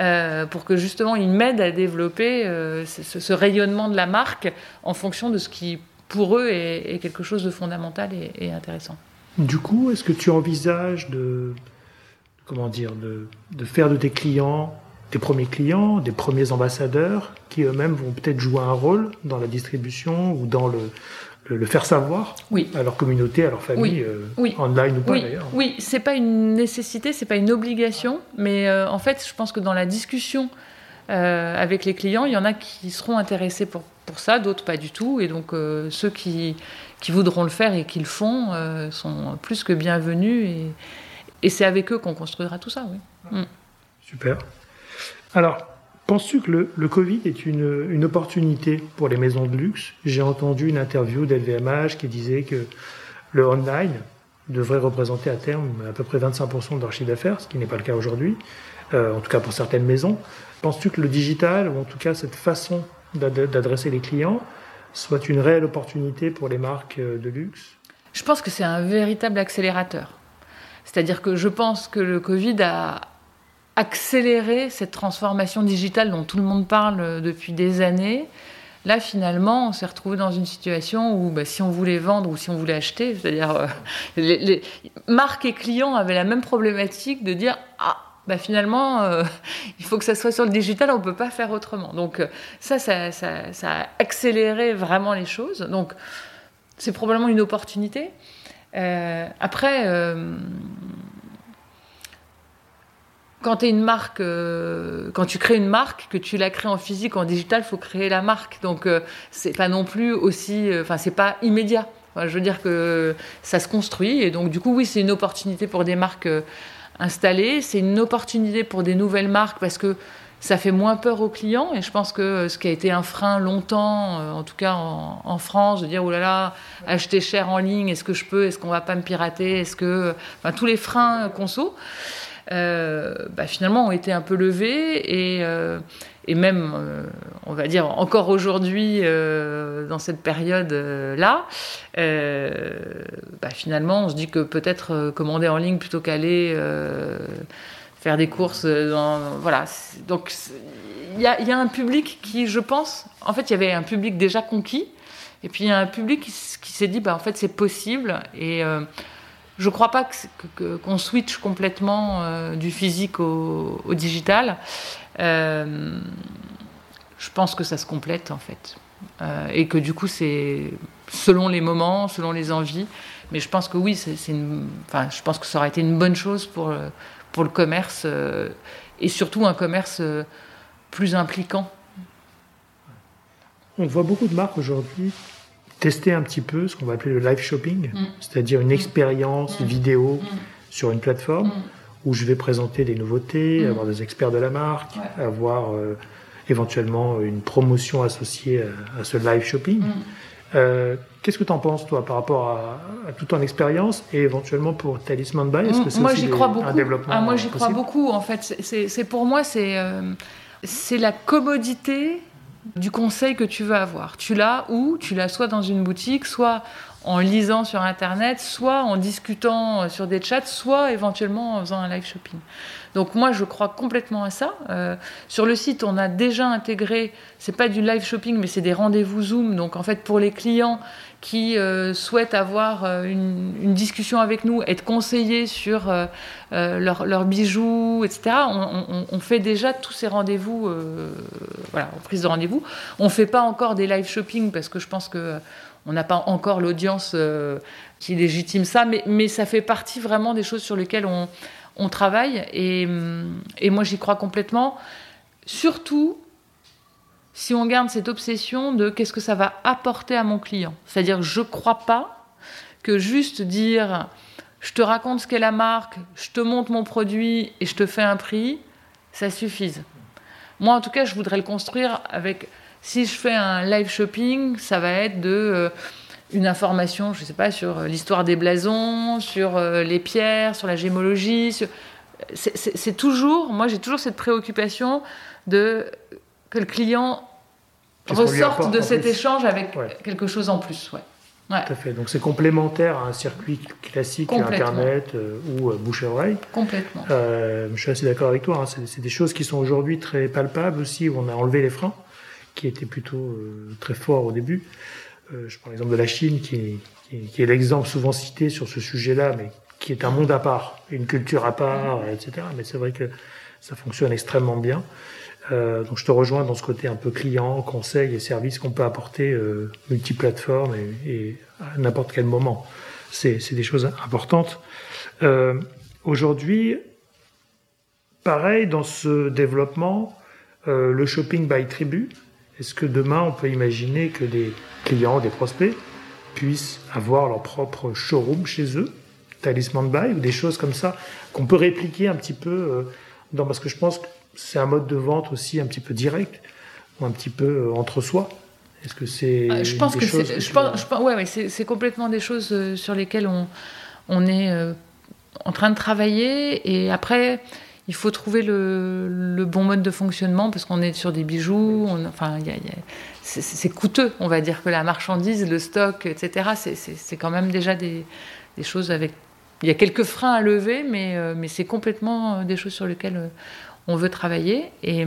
Euh, pour que justement ils m'aident à développer ce, rayonnement de la marque en fonction de ce qui pour eux est, quelque chose de fondamental et intéressant. Du coup, est-ce que tu envisages de, comment dire, de, faire de tes clients des premiers clients, des premiers ambassadeurs, qui eux-mêmes vont peut-être jouer un rôle dans la distribution ou dans le, le, faire savoir oui. à leur communauté, à leur famille, euh, oui. online ou pas oui. d'ailleurs. Oui, c'est pas une nécessité, c'est pas une obligation, mais euh, en fait, je pense que dans la discussion euh, avec les clients, il y en a qui seront intéressés pour, pour ça, d'autres pas du tout, et donc ceux qui, qui voudront le faire et qui le font sont plus que bienvenus et et c'est avec eux qu'on construira tout ça, oui. Super. Alors, penses-tu que le, Covid est une, opportunité pour les maisons de luxe? J'ai entendu une interview d'LVMH qui disait que le online devrait représenter à terme à peu près 25% de leur chiffre d'affaires, ce qui n'est pas le cas aujourd'hui, euh, en tout cas pour certaines maisons. Penses-tu que le digital, ou en tout cas cette façon d'adresser les clients, soit une réelle opportunité pour les marques euh, de luxe? Je pense que c'est un véritable accélérateur. C'est-à-dire que je pense que le Covid a accéléré cette transformation digitale dont tout le monde parle depuis des années. Là, finalement, on s'est retrouvé dans une situation où, bah, si on voulait vendre ou si on voulait acheter, c'est-à-dire, euh, les, marques et clients avaient la même problématique de dire ah. Bah finalement, euh, il faut que ça soit sur le digital, on ne peut pas faire autrement. Donc ça ça, ça, ça, a accéléré vraiment les choses. Donc c'est probablement une opportunité. après, quand tu une marque, euh, quand tu crées une marque, que tu la crées en physique, en digital, faut créer la marque. Donc euh, c'est pas non plus aussi, euh, enfin c'est pas immédiat. je veux dire que ça se construit et donc du coup oui c'est une opportunité pour des marques installées, c'est une opportunité pour des nouvelles marques parce que ça fait moins peur aux clients et je pense que ce qui a été un frein longtemps, en tout cas en, France, de dire oh là là, acheter cher en ligne, est-ce que je peux, est-ce qu'on va pas me pirater, est-ce que, enfin tous les freins conso. Euh, bah, finalement ont été un peu levés et, euh, et même, euh, on va dire, encore aujourd'hui, dans cette période-là, bah, finalement, on se dit que peut-être commander en ligne plutôt qu'aller faire des courses. Voilà. Donc, il y a, un public qui, je pense, en fait, il y avait un public déjà conquis. Et puis, il y a un public qui, qui s'est dit, bah, en fait, c'est possible. Et je ne crois pas qu'on switch complètement euh, du physique au, digital. Euh, je pense que ça se complète en fait. Euh, et que du coup, c'est selon les moments, selon les envies. Mais je pense que oui, je pense que ça aurait été une bonne chose pour, pour le commerce et surtout un commerce plus impliquant. On voit beaucoup de marques aujourd'hui tester un petit peu ce qu'on va appeler le live shopping, mm. c'est-à-dire une mm. expérience mm. vidéo sur une plateforme où je vais présenter des nouveautés, avoir des experts de la marque, avoir euh, éventuellement une promotion associée à, ce live shopping. Euh, qu'est-ce que tu en penses, toi, par rapport à, toute ton expérience et éventuellement pour Talisman Buy Est-ce que c'est moi, j'y crois beaucoup. un développement ah, Moi, j'y crois beaucoup. En fait, c'est pour moi, c'est euh, c'est la commodité du conseil que tu veux avoir. Tu l'as où Tu l'as soit dans une boutique, soit en lisant sur Internet, soit en discutant euh, sur des chats, soit éventuellement en faisant un live shopping. Donc moi, je crois complètement à ça. Euh, sur le site, on a déjà intégré, c'est pas du live shopping, mais c'est des rendez-vous Zoom. Donc en fait, pour les clients qui euh, souhaitent avoir euh, une, discussion avec nous, être conseillés sur leurs bijoux, etc., on, fait déjà tous ces rendez-vous, voilà, en prise de rendez-vous. On fait pas encore des live shopping parce que je pense que on n'a pas encore l'audience qui légitime ça, mais, ça fait partie vraiment des choses sur lesquelles on on travaille et, moi j'y crois complètement. Surtout si on garde cette obsession de qu'est-ce que ça va apporter à mon client. C'est-à-dire je ne crois pas que juste dire je te raconte ce qu'est la marque, je te montre mon produit et je te fais un prix, ça suffise. Moi en tout cas je voudrais le construire avec si je fais un live shopping, ça va être de euh, une information, je ne sais pas, sur euh, l'histoire des blasons, sur euh, les pierres, sur la gémologie. C'est toujours, moi j'ai toujours cette préoccupation de que le client ressorte de cet échange avec quelque chose en plus. Ouais. Tout à fait. Donc c'est complémentaire à un circuit classique Internet euh, ou bouche-oreille. Complètement. je suis assez d'accord avec toi. Hein. C'est des choses qui sont aujourd'hui très palpables aussi, où on a enlevé les freins, qui étaient plutôt très forts au début. Euh, je prends l'exemple de la Chine, qui est, l'exemple souvent cité sur ce sujet-là, mais qui est un monde à part, une culture à part, etc. Mais c'est vrai que ça fonctionne extrêmement bien. Euh, donc je te rejoins dans ce côté un peu client, conseil et service qu'on peut apporter euh, multiplateforme et, à n'importe quel moment. C'est des choses importantes. Euh, Aujourd'hui, pareil dans ce développement, euh, le shopping by tribu, est-ce que demain, on peut imaginer que des clients, des prospects, puissent avoir leur propre showroom chez eux, talisman buy, ou des choses comme ça, qu'on peut répliquer un petit peu dans, parce que je pense que c'est un mode de vente aussi un petit peu direct, ou un petit peu euh, entre soi. Est-ce que c'est. Euh, je pense que, c'est. Je pense, ouais, ouais, c'est complètement des choses sur lesquelles on, on est en train de travailler. Et après, il faut trouver le, bon mode de fonctionnement parce qu'on est sur des bijoux. enfin, c'est coûteux, on va dire que la marchandise, le stock, etc. C'est quand même déjà des, choses avec. Il y a quelques freins à lever, mais, euh, mais c'est complètement euh, des choses sur lesquelles euh, on veut travailler. Et,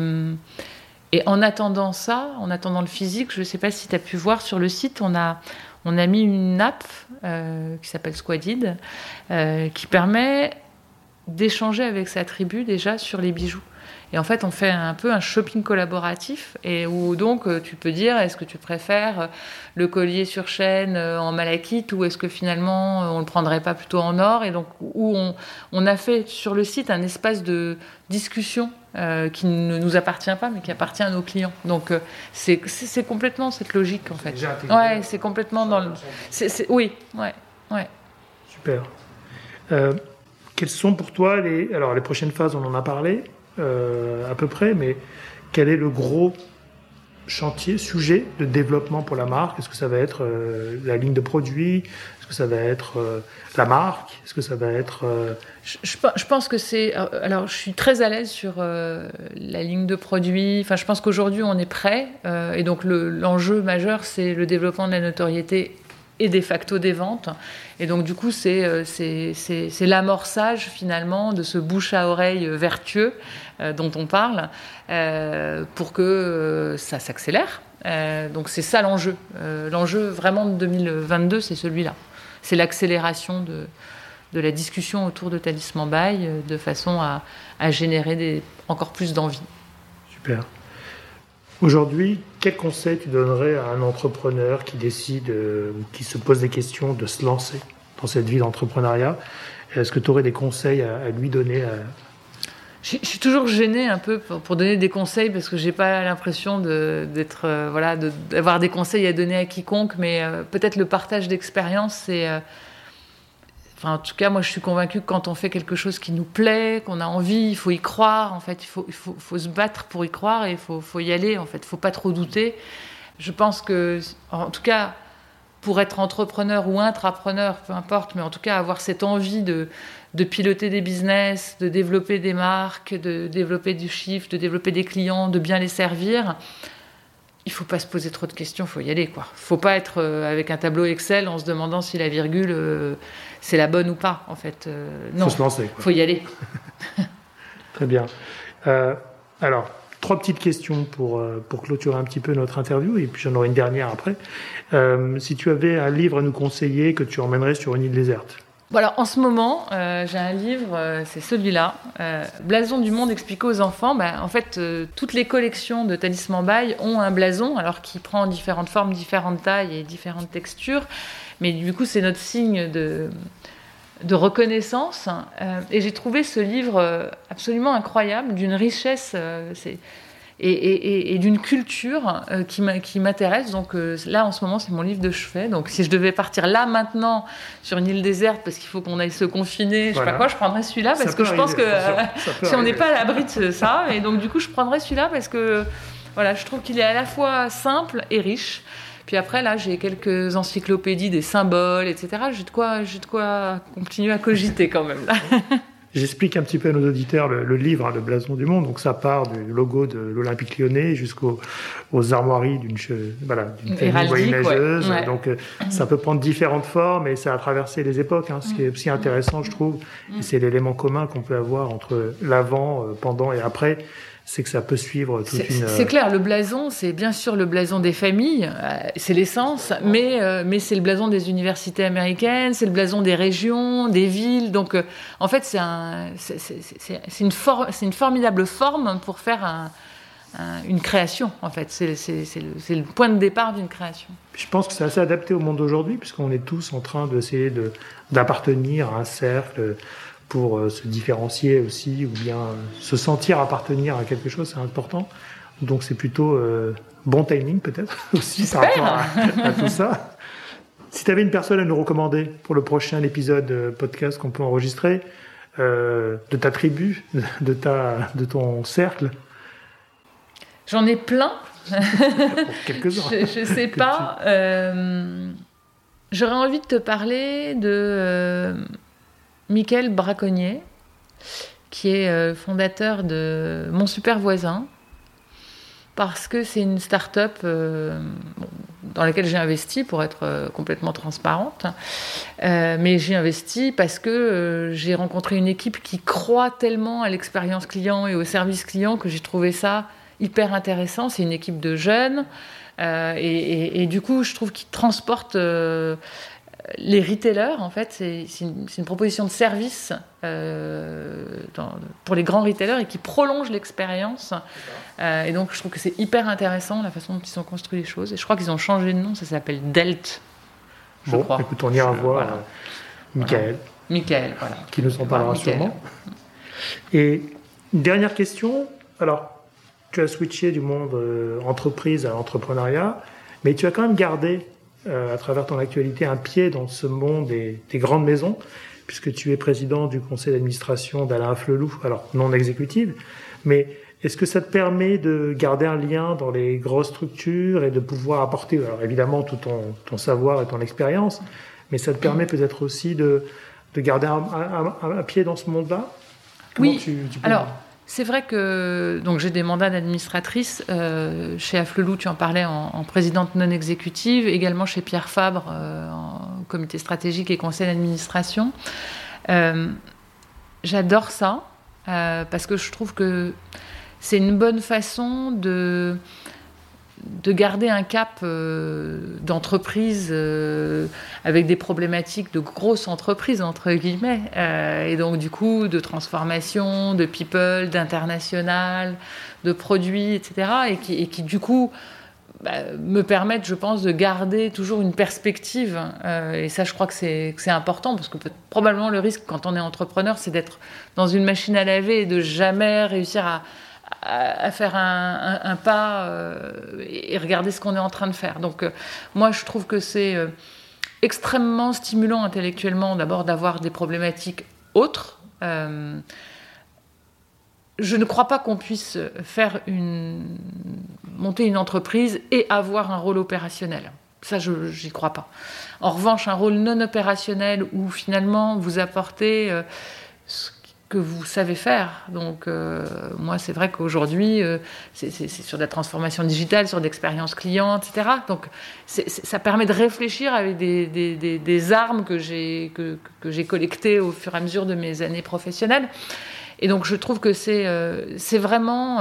en attendant ça, en attendant le physique, je ne sais pas si tu as pu voir sur le site, on a, on a mis une app qui s'appelle Squadid, qui permet d'échanger avec sa tribu déjà sur les bijoux. Et en fait, on fait un peu un shopping collaboratif et où donc euh, tu peux dire est-ce que tu préfères euh, le collier sur chaîne euh, en malachite ou est-ce que finalement on le prendrait pas plutôt en or Et donc où on, on a fait sur le site un espace de discussion qui ne nous appartient pas mais qui appartient à nos clients. Donc c'est complètement cette logique en fait. Ouais, c'est complètement dans le. oui, ouais, ouais. Super. quelles sont pour toi les alors les prochaines phases On en a parlé. Euh, à peu près, mais quel est le gros chantier, sujet de développement pour la marque? Est-ce que ça va être euh, la ligne de produits? Est-ce que ça va être euh, la marque? Est-ce que ça va être... Je, pense que c'est... Alors, je suis très à l'aise sur la ligne de produits. Enfin, je pense qu'aujourd'hui, on est prêt. et donc, l'enjeu majeur, c'est le développement de la notoriété et de facto des ventes. Et donc, du coup, c'est l'amorçage finalement de ce bouche à oreille vertueux euh, dont on parle euh, pour que euh, ça s'accélère. donc c'est ça l'enjeu. l'enjeu vraiment de 2022, c'est celui-là. C'est l'accélération de, de la discussion autour de Talisman Bail de façon à, à générer encore plus d'envie. Super. Aujourd'hui, quel conseil tu donnerais à un entrepreneur qui décide, qui se pose des questions de se lancer dans cette vie d'entrepreneuriat? Est-ce que tu aurais des conseils à, lui donner à, je, suis toujours gênée un peu pour, donner des conseils parce que j'ai pas l'impression d'être euh, voilà d'avoir des conseils à donner à quiconque, mais euh, peut-être le partage d'expérience, c'est euh, En tout cas, moi, je suis convaincue que quand on fait quelque chose qui nous plaît, qu'on a envie, il faut y croire. En fait, il faut, il faut, faut se battre pour y croire et il faut, faut, y aller. En fait, il faut pas trop douter. Je pense que, en tout cas, pour être entrepreneur ou intrapreneur, peu importe, mais en tout cas, avoir cette envie de, de piloter des business, de développer des marques, de développer du chiffre, de développer des clients, de bien les servir, il faut pas se poser trop de questions, il faut y aller quoi. Faut pas être euh, avec un tableau Excel en se demandant si la virgule euh, c'est la bonne ou pas en fait. Euh, non. Faut se lancer. Faut y aller. Très bien. alors trois petites questions pour pour clôturer un petit peu notre interview et puis j'en aurai une dernière après. si tu avais un livre à nous conseiller que tu emmènerais sur une île déserte? Voilà, en ce moment, euh, j'ai un livre, euh, c'est celui-là, euh, Blason du monde expliqué aux enfants. Ben, en fait, toutes les collections de Talisman Bail ont un blason, alors qui prend différentes formes, différentes tailles et différentes textures. Mais du coup, c'est notre signe de, reconnaissance. et j'ai trouvé ce livre absolument incroyable, d'une richesse. Et, d'une culture euh, qui m'intéresse. Donc euh, là, en ce moment, c'est mon livre de chevet. Donc si je devais partir là maintenant sur une île déserte parce qu'il faut qu'on aille se confiner, je sais pas quoi, je prendrais celui-là parce que je pense que si on n'est pas à l'abri de ça, et donc du coup, je prendrais celui-là parce que voilà, je trouve qu'il est à la fois simple et riche. Puis après, là, j'ai quelques encyclopédies des symboles, etc. J'ai de quoi, j'ai de quoi continuer à cogiter quand même. Là. J'explique un petit peu à nos auditeurs le, livre, hein, le blason du monde. Donc ça part du logo de l'Olympique lyonnais jusqu'aux armoiries d'une voilà, famille voyageuse. Donc euh, ça peut prendre différentes formes et ça a traversé les époques. Hein, ce qui est aussi intéressant, je trouve, c'est l'élément commun qu'on peut avoir entre l'avant, euh, pendant et après c'est que ça peut suivre toute une. C'est clair, le blason, c'est bien sûr le blason des familles, euh, c'est l'essence, mais, euh, mais c'est le blason des universités américaines, c'est le blason des régions, des villes. Donc, euh, en fait, c'est un, une, une formidable forme pour faire un, une création, en fait. C'est le, le, point de départ d'une création. Je pense que c'est assez adapté au monde d'aujourd'hui, puisqu'on est tous en train d'essayer d'appartenir à un cercle pour euh, se différencier aussi ou bien euh, se sentir appartenir à quelque chose, c'est important. Donc c'est plutôt euh, bon timing peut-être aussi par rapport à, tout ça. Si tu avais une personne à nous recommander pour le prochain épisode podcast qu'on peut enregistrer, de ta tribu, de, ta, de ton cercle? J'en ai plein. Quelques-uns. je ne sais pas. J'aurais envie de te parler de Michael Braconnier, qui est euh, fondateur de Mon Super Voisin, parce que c'est une start-up euh, dans laquelle j'ai investi pour être euh, complètement transparente. mais j'ai investi parce que j'ai rencontré une équipe qui croit tellement à l'expérience client et au service client que j'ai trouvé ça hyper intéressant. C'est une équipe de jeunes. Et, du coup, je trouve qu'ils transportent les retailers, en fait, c'est une, proposition de service euh, pour les grands retailers et qui prolonge l'expérience. Euh, et donc, je trouve que c'est hyper intéressant la façon dont ils ont construit les choses. Et je crois qu'ils ont changé de nom, ça s'appelle Delt. Je bon, crois. écoute, on ira voir euh, Michael. Michael, voilà. Qui nous en parlera sûrement. Et dernière question. Alors, tu as switché du monde entreprise à entrepreneuriat, mais tu as quand même gardé à travers ton actualité un pied dans ce monde des, des, grandes maisons, puisque tu es président du conseil d'administration d'Alain Flelou, alors non exécutive, mais est-ce que ça te permet de garder un lien dans les grosses structures et de pouvoir apporter, alors évidemment, tout ton, ton savoir et ton expérience, mais ça te permet peut-être aussi de, de garder un, un, un, pied dans ce monde-là? Oui, tu, tu alors c'est vrai que donc j'ai des mandats d'administratrice euh, chez Afflelou, tu en parlais en, présidente non exécutive, également chez Pierre Fabre euh, en comité stratégique et conseil d'administration. Euh, j'adore ça parce que je trouve que c'est une bonne façon de de garder un cap euh, d'entreprise euh, avec des problématiques de grosses entreprises, entre guillemets, euh, et donc du coup de transformation, de people, d'international, de produits, etc., et qui, du coup bah, me permettent, je pense, de garder toujours une perspective. et ça, je crois que c'est important, parce que probablement le risque quand on est entrepreneur, c'est d'être dans une machine à laver et de jamais réussir à à, faire un, pas euh, et regarder ce qu'on est en train de faire. Donc euh, moi, je trouve que c'est euh, extrêmement stimulant intellectuellement d'abord d'avoir des problématiques autres. je ne crois pas qu'on puisse faire une monter une entreprise et avoir un rôle opérationnel. Ça, je n'y crois pas. En revanche, un rôle non opérationnel où finalement vous apportez que vous savez faire. Donc, euh, moi, c'est vrai qu'aujourd'hui, euh, c'est sur la transformation digitale, sur l'expérience client, etc. Donc, ça permet de réfléchir avec des, armes que j'ai que, j'ai collectées au fur et à mesure de mes années professionnelles. Et donc, je trouve que c'est euh, c'est vraiment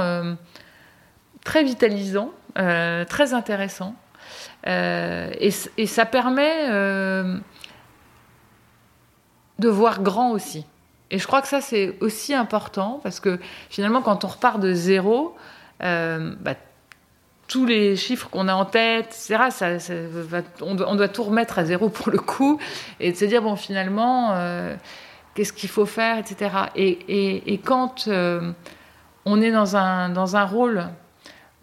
très vitalisant, très intéressant. Et, ça permet de voir grand aussi. Et je crois que ça, c'est aussi important parce que finalement, quand on repart de zéro, euh, bah, tous les chiffres qu'on a en tête, etc., ça, on, doit, tout remettre à zéro pour le coup et de se dire, bon, finalement, euh, qu'est-ce qu'il faut faire, etc. Et, quand euh, on est dans un, dans un rôle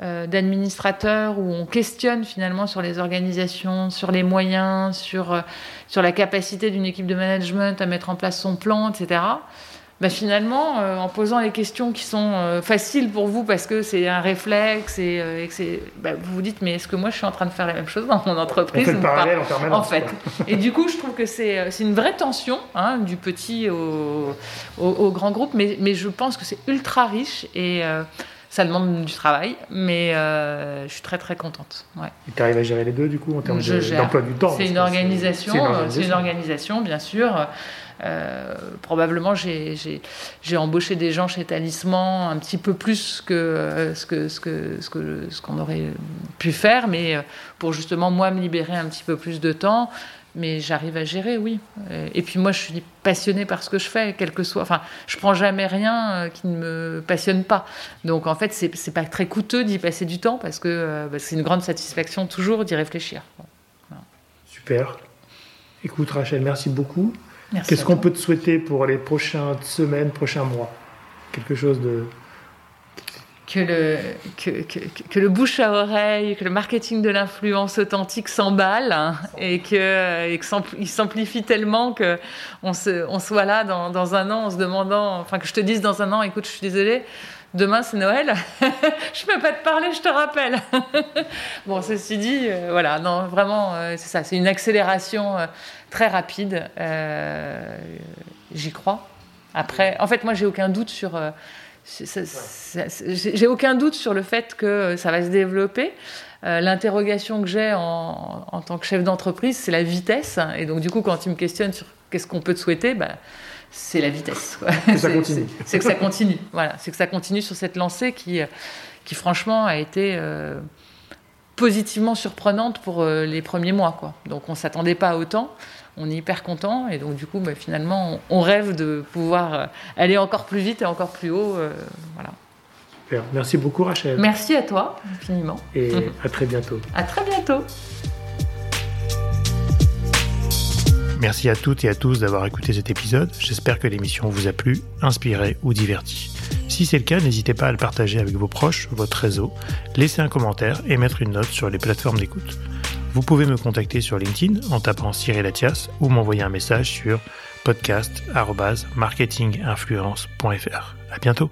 d'administrateurs où on questionne finalement sur les organisations, sur les moyens, sur, euh, sur la capacité d'une équipe de management à mettre en place son plan, etc. Bah finalement, euh, en posant les questions qui sont faciles pour vous parce que c'est un réflexe et, que bah, vous vous dites mais est-ce que moi je suis en train de faire la même chose dans mon entreprise on fait le parallèle en permanence. En fait. et du coup, je trouve que c'est, une vraie tension hein, du petit au, au, grand groupe, mais, mais je pense que c'est ultra riche et ça demande du travail, mais euh, je suis très très contente. Ouais. Et tu arrives à gérer les deux du coup en termes d'emploi du temps C'est une, organisation, c'est une, organisation, bien sûr. Euh, probablement, j'ai embauché des gens chez Talisman un petit peu plus que euh, ce que ce que ce que ce qu'on aurait pu faire, mais pour justement moi me libérer un petit peu plus de temps mais j'arrive à gérer, oui. Et puis moi, je suis passionnée par ce que je fais, quel que soit. Enfin, je prends jamais rien euh, qui ne me passionne pas. Donc en fait, c'est pas très coûteux d'y passer du temps parce que euh, bah, c'est une grande satisfaction toujours d'y réfléchir. Super. Écoute, Rachel, merci beaucoup. Qu'est-ce qu'on peut te souhaiter pour les prochaines semaines, prochains mois? Quelque chose de que le, que, que, que, le bouche à oreille, que le marketing de l'influence authentique s'emballe hein, et que et qu'il s'amplifie tellement que on, soit là dans, dans, un an en se demandant, enfin que je te dise dans un an, écoute, je suis désolée, demain c'est Noël, je peux pas te parler, je te rappelle. bon, ceci dit, euh, voilà, non, vraiment, euh, c'est ça, c'est une accélération euh, très rapide. J'y crois. Après, en fait, moi, j'ai aucun doute sur j'ai aucun doute sur le fait que ça va se développer. Euh, l'interrogation que j'ai en, en, tant que chef d'entreprise, c'est la vitesse. Et donc, du coup, quand tu me questionnes sur qu'est-ce qu'on peut te souhaiter, bah, c'est la vitesse. C'est que ça continue. Voilà, c'est que ça continue sur cette lancée qui, qui franchement a été euh, positivement surprenante pour euh, les premiers mois. Quoi. Donc on s'attendait pas à autant. On est hyper content et donc du coup, bah, finalement, on, rêve de pouvoir euh, aller encore plus vite et encore plus haut. voilà. Super. Merci beaucoup, Rachel. Merci à toi, infiniment. Et à très bientôt. À très bientôt. Merci à toutes et à tous d'avoir écouté cet épisode. J'espère que l'émission vous a plu, inspiré ou diverti. Si c'est le cas, n'hésitez pas à le partager avec vos proches, votre réseau, laisser un commentaire et mettre une note sur les plateformes d'écoute. Vous pouvez me contacter sur LinkedIn en tapant Cyril Latias ou m'envoyer un message sur podcast.marketinginfluence.fr. À bientôt!